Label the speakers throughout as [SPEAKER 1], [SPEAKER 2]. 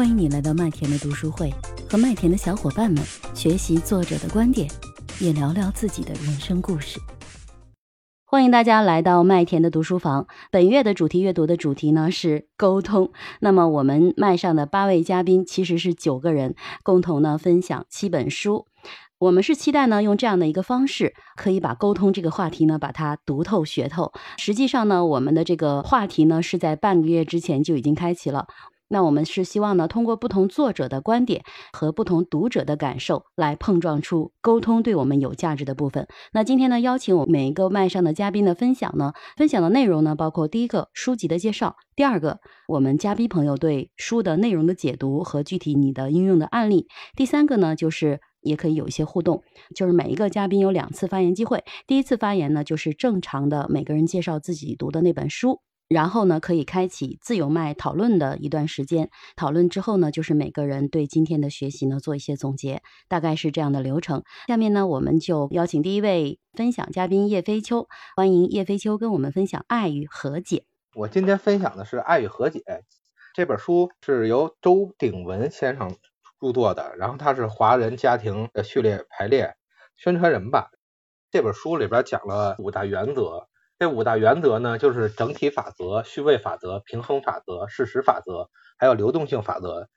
[SPEAKER 1] 欢迎你来到麦田的读书会，和麦田的小伙伴们学习作者的观点，也聊聊自己的人生故事。欢迎大家来到麦田的读书房。本月的主题阅读的主题呢是沟通。那么我们麦上的八位嘉宾其实是九个人，共同呢分享七本书。我们是期待呢，用这样的一个方式，可以把沟通这个话题呢，把它读透学透。实际上呢，我们的这个话题呢，是在半个月之前就已经开启了。那我们是希望呢，通过不同作者的观点和不同读者的感受，来碰撞出沟通对我们有价值的部分。那今天呢，邀请我每一个麦上的嘉宾的分享呢，分享的内容呢，包括第一个书籍的介绍，第二个我们嘉宾朋友对书的内容的解读和具体你的应用的案例，第三个呢，就是也可以有一些互动，就是每一个嘉宾有两次发言机会。第一次发言呢，就是正常的每个人介绍自己读的那本书。然后呢，可以开启自由麦讨论的一段时间。讨论之后呢，就是每个人对今天的学习呢做一些总结，大概是这样的流程。下面呢，我们就邀请第一位分享嘉宾叶飞秋，欢迎叶飞秋跟我们分享《爱与和解》。
[SPEAKER 2] 我今天分享的是《爱与和解》这本书，是由周鼎文先生著作的，然后他是华人家庭的序列排列宣传人吧。这本书里边讲了五大原则。这五大原则呢，就是整体法则、序位法则、平衡法则、事实法则，还有流动性法则。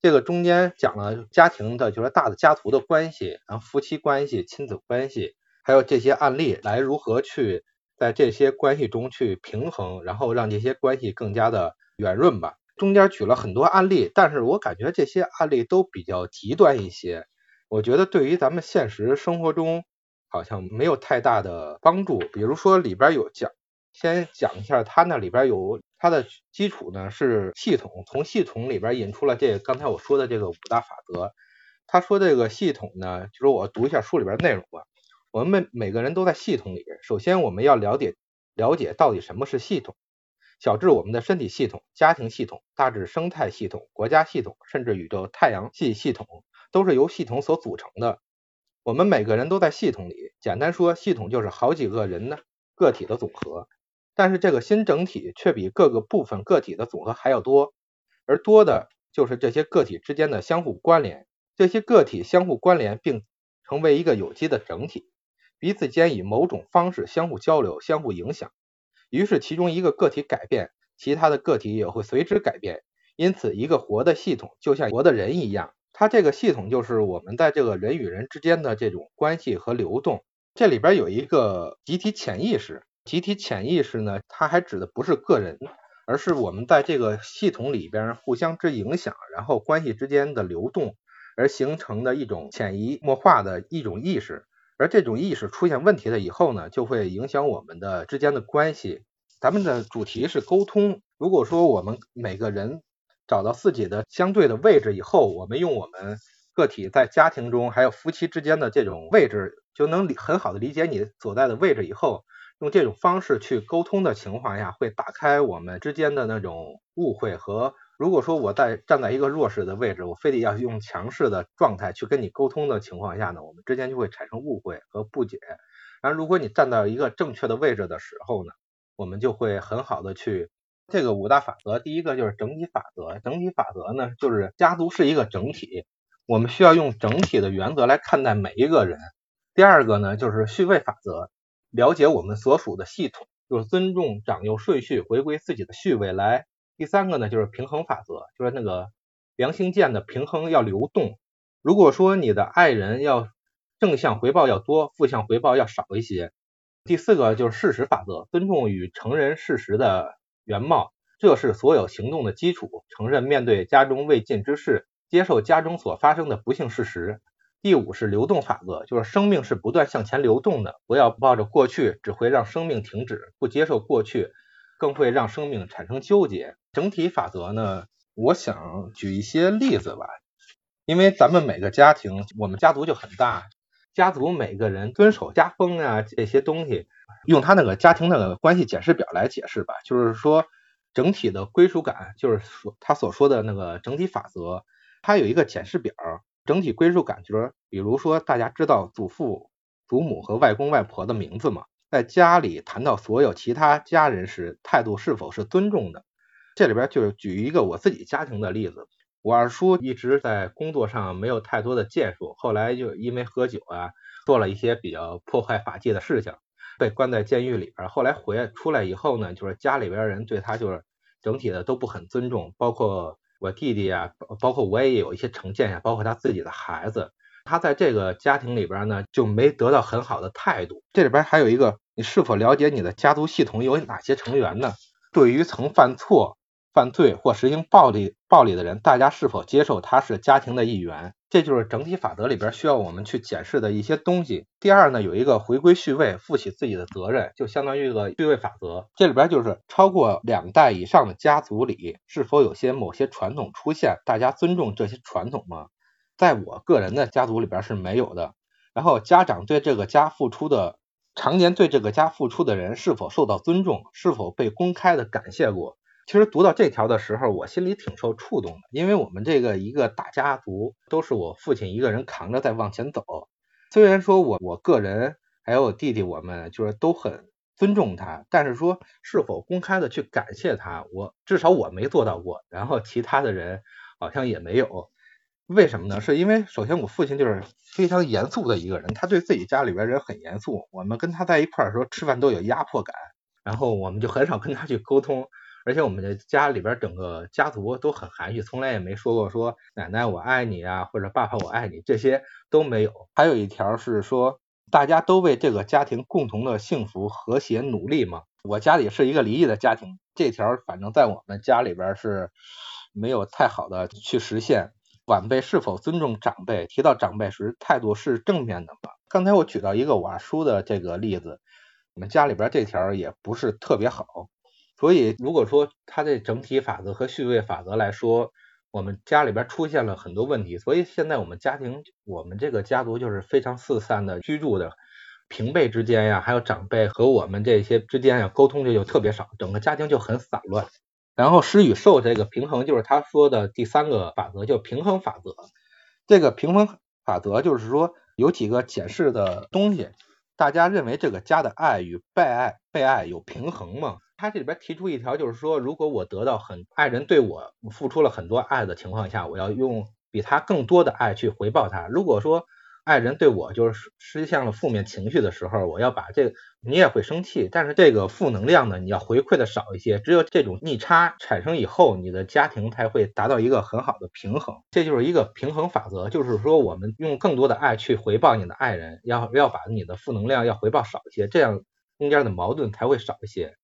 [SPEAKER 2] 这个中间讲了家庭的，就是大的家族的关系，然后夫妻关系、亲子关系，还有这些案例来如何去在这些关系中去平衡，然后让这些关系更加的圆润吧。中间举了很多案例，但是我感觉这些案例都比较极端一些。我觉得对于咱们现实生活中，好像没有太大的帮助。比如说里边有讲，先讲一下它那里边有它的基础呢是系统，从系统里边引出了这刚才我说的这个五大法则。他说这个系统呢，就是我读一下书里边内容吧。我们每每个人都在系统里，首先我们要了解了解到底什么是系统，小至我们的身体系统、家庭系统，大至生态系统、国家系统，甚至宇宙太阳系系统，都是由系统所组成的。我们每个人都在系统里，简单说，系统就是好几个人呢个体的总和。但是这个新整体却比各个部分个体的总和还要多，而多的就是这些个体之间的相互关联。这些个体相互关联并成为一个有机的整体，彼此间以某种方式相互交流、相互影响。于是其中一个个体改变，其他的个体也会随之改变。因此，一个活的系统就像活的人一样。它这个系统就是我们在这个人与人之间的这种关系和流动，这里边有一个集体潜意识，集体潜意识呢，它还指的不是个人，而是我们在这个系统里边互相之影响，然后关系之间的流动而形成的一种潜移默化的一种意识，而这种意识出现问题了以后呢，就会影响我们的之间的关系。咱们的主题是沟通，如果说我们每个人。找到自己的相对的位置以后，我们用我们个体在家庭中还有夫妻之间的这种位置，就能理很好的理解你所在的位置。以后用这种方式去沟通的情况下，会打开我们之间的那种误会和如果说我在站在一个弱势的位置，我非得要用强势的状态去跟你沟通的情况下呢，我们之间就会产生误会和不解。然后如果你站到一个正确的位置的时候呢，我们就会很好的去。这个五大法则，第一个就是整体法则。整体法则呢，就是家族是一个整体，我们需要用整体的原则来看待每一个人。第二个呢，就是序位法则，了解我们所属的系统，就是尊重长幼顺序，回归自己的序位来。第三个呢，就是平衡法则，就是那个良心剑的平衡要流动。如果说你的爱人要正向回报要多，负向回报要少一些。第四个就是事实法则，尊重与承认事实的。原貌，这是所有行动的基础。承认面对家中未尽之事，接受家中所发生的不幸事实。第五是流动法则，就是生命是不断向前流动的，不要抱着过去，只会让生命停止；不接受过去，更会让生命产生纠结。整体法则呢，我想举一些例子吧，因为咱们每个家庭，我们家族就很大，家族每个人遵守家风啊这些东西。用他那个家庭那个关系检视表来解释吧，就是说整体的归属感，就是说他所说的那个整体法则，它有一个检视表，整体归属感就是，比如说大家知道祖父、祖母和外公外婆的名字嘛，在家里谈到所有其他家人时，态度是否是尊重的？这里边就是举一个我自己家庭的例子，我二叔一直在工作上没有太多的建树，后来就因为喝酒啊，做了一些比较破坏法纪的事情，被关在监狱里边。后来回出来以后呢，就是家里边人对他就是整体的都不很尊重，包括我弟弟啊，包括我也有一些成见呀，包括他自己的孩子。他在这个家庭里边呢，就没得到很好的态度。这里边还有一个，你是否了解你的家族系统有哪些成员呢？对于曾犯错、犯罪或实行暴力暴力的人，大家是否接受他是家庭的一员？这就是整体法则里边需要我们去检视的一些东西。第二呢，有一个回归序位，负起自己的责任，就相当于一个序位法则。这里边就是超过两代以上的家族里，是否有些某些传统出现？大家尊重这些传统吗？在我个人的家族里边是没有的。然后家长对这个家付出的，常年对这个家付出的人是否受到尊重，是否被公开的感谢过？其实读到这条的时候，我心里挺受触动的，因为我们这个一个大家族都是我父亲一个人扛着在往前走。虽然说我我个人还有我弟弟，我们就是都很尊重他，但是说是否公开的去感谢他，我至少我没做到过，然后其他的人好像也没有。为什么呢？是因为首先我父亲就是非常严肃的一个人，他对自己家里边人很严肃。我们跟他在一块儿的时候吃饭都有压迫感，然后我们就很少跟他去沟通。而且我们的家里边整个家族都很含蓄，从来也没说过说奶奶我爱你啊，或者爸爸我爱你，这些都没有。还有一条是说大家都为这个家庭共同的幸福和谐努力嘛。我家里是一个离异的家庭，这条反正在我们家里边是没有太好的去实现。晚辈是否尊重长辈？提到长辈时，态度是正面的吗？刚才我举到一个瓦叔的这个例子，我们家里边这条也不是特别好。所以如果说他这整体法则和序位法则来说，我们家里边出现了很多问题。所以现在我们家庭，我们这个家族就是非常四散的居住的，平辈之间呀，还有长辈和我们这些之间呀，沟通这就特别少，整个家庭就很散乱。然后施与受这个平衡就是他说的第三个法则，叫平衡法则。这个平衡法则就是说有几个解释的东西，大家认为这个家的爱与被爱被爱有平衡吗？他这里边提出一条，就是说如果我得到很爱人对我付出了很多爱的情况下，我要用比他更多的爱去回报他。如果说爱人对我就是实现了负面情绪的时候，我要把这个你也会生气，但是这个负能量呢，你要回馈的少一些。只有这种逆差产生以后，你的家庭才会达到一个很好的平衡。这就是一个平衡法则，就是说我们用更多的爱去回报你的爱人，要要把你的负能量要回报少一些，这样中间的矛盾才会少一些。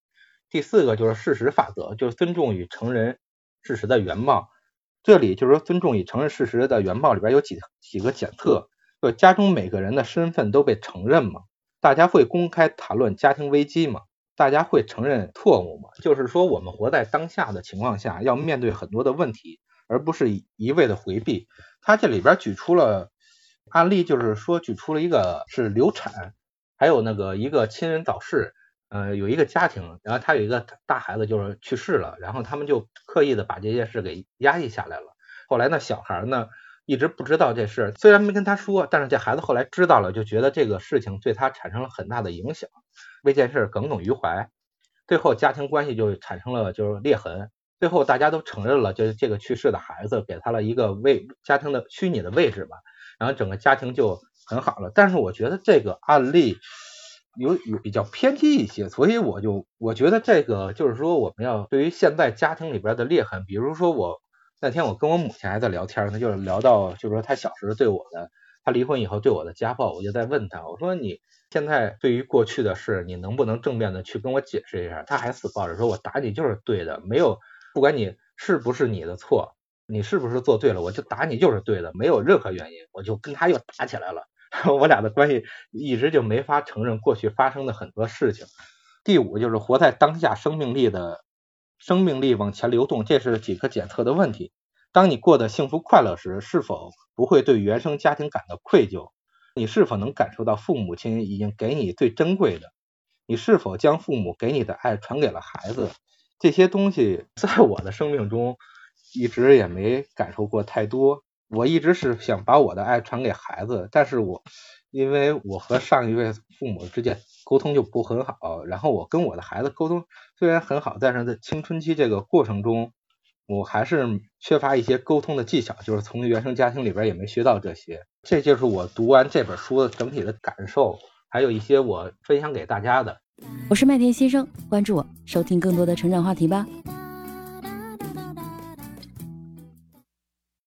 [SPEAKER 2] 第四个就是事实法则，就是尊重与承认事实的原貌。这里就是说尊重与承认事实的原貌里边有几几个检测。就家中每个人的身份都被承认吗？大家会公开谈论家庭危机吗？大家会承认错误吗？就是说，我们活在当下的情况下，要面对很多的问题，而不是一味的回避。他这里边举出了案例，就是说举出了一个是流产，还有那个一个亲人早逝，呃，有一个家庭，然后他有一个大孩子就是去世了，然后他们就刻意的把这件事给压抑下来了。后来呢，小孩呢？一直不知道这事，虽然没跟他说，但是这孩子后来知道了，就觉得这个事情对他产生了很大的影响，为这件事耿耿于怀，最后家庭关系就产生了就是裂痕，最后大家都承认了，就是这个去世的孩子给他了一个位家庭的虚拟的位置吧，然后整个家庭就很好了。但是我觉得这个案例有有比较偏激一些，所以我就我觉得这个就是说我们要对于现在家庭里边的裂痕，比如说我。那天我跟我母亲还在聊天呢，就是聊到就是说她小时候对我的，她离婚以后对我的家暴，我就在问她，我说你现在对于过去的事，你能不能正面的去跟我解释一下？她还死抱着说，我打你就是对的，没有不管你是不是你的错，你是不是做对了，我就打你就是对的，没有任何原因，我就跟她又打起来了，我俩的关系一直就没法承认过去发生的很多事情。第五就是活在当下，生命力的。生命力往前流动，这是几个检测的问题。当你过得幸福快乐时，是否不会对原生家庭感到愧疚？你是否能感受到父母亲已经给你最珍贵的？你是否将父母给你的爱传给了孩子？这些东西在我的生命中一直也没感受过太多。我一直是想把我的爱传给孩子，但是我因为我和上一位父母之间。沟通就不很好，然后我跟我的孩子沟通虽然很好，但是在青春期这个过程中，我还是缺乏一些沟通的技巧，就是从原生家庭里边也没学到这些。这就是我读完这本书的整体的感受，还有一些我分享给大家的。
[SPEAKER 1] 我是麦田先生，关注我，收听更多的成长话题吧。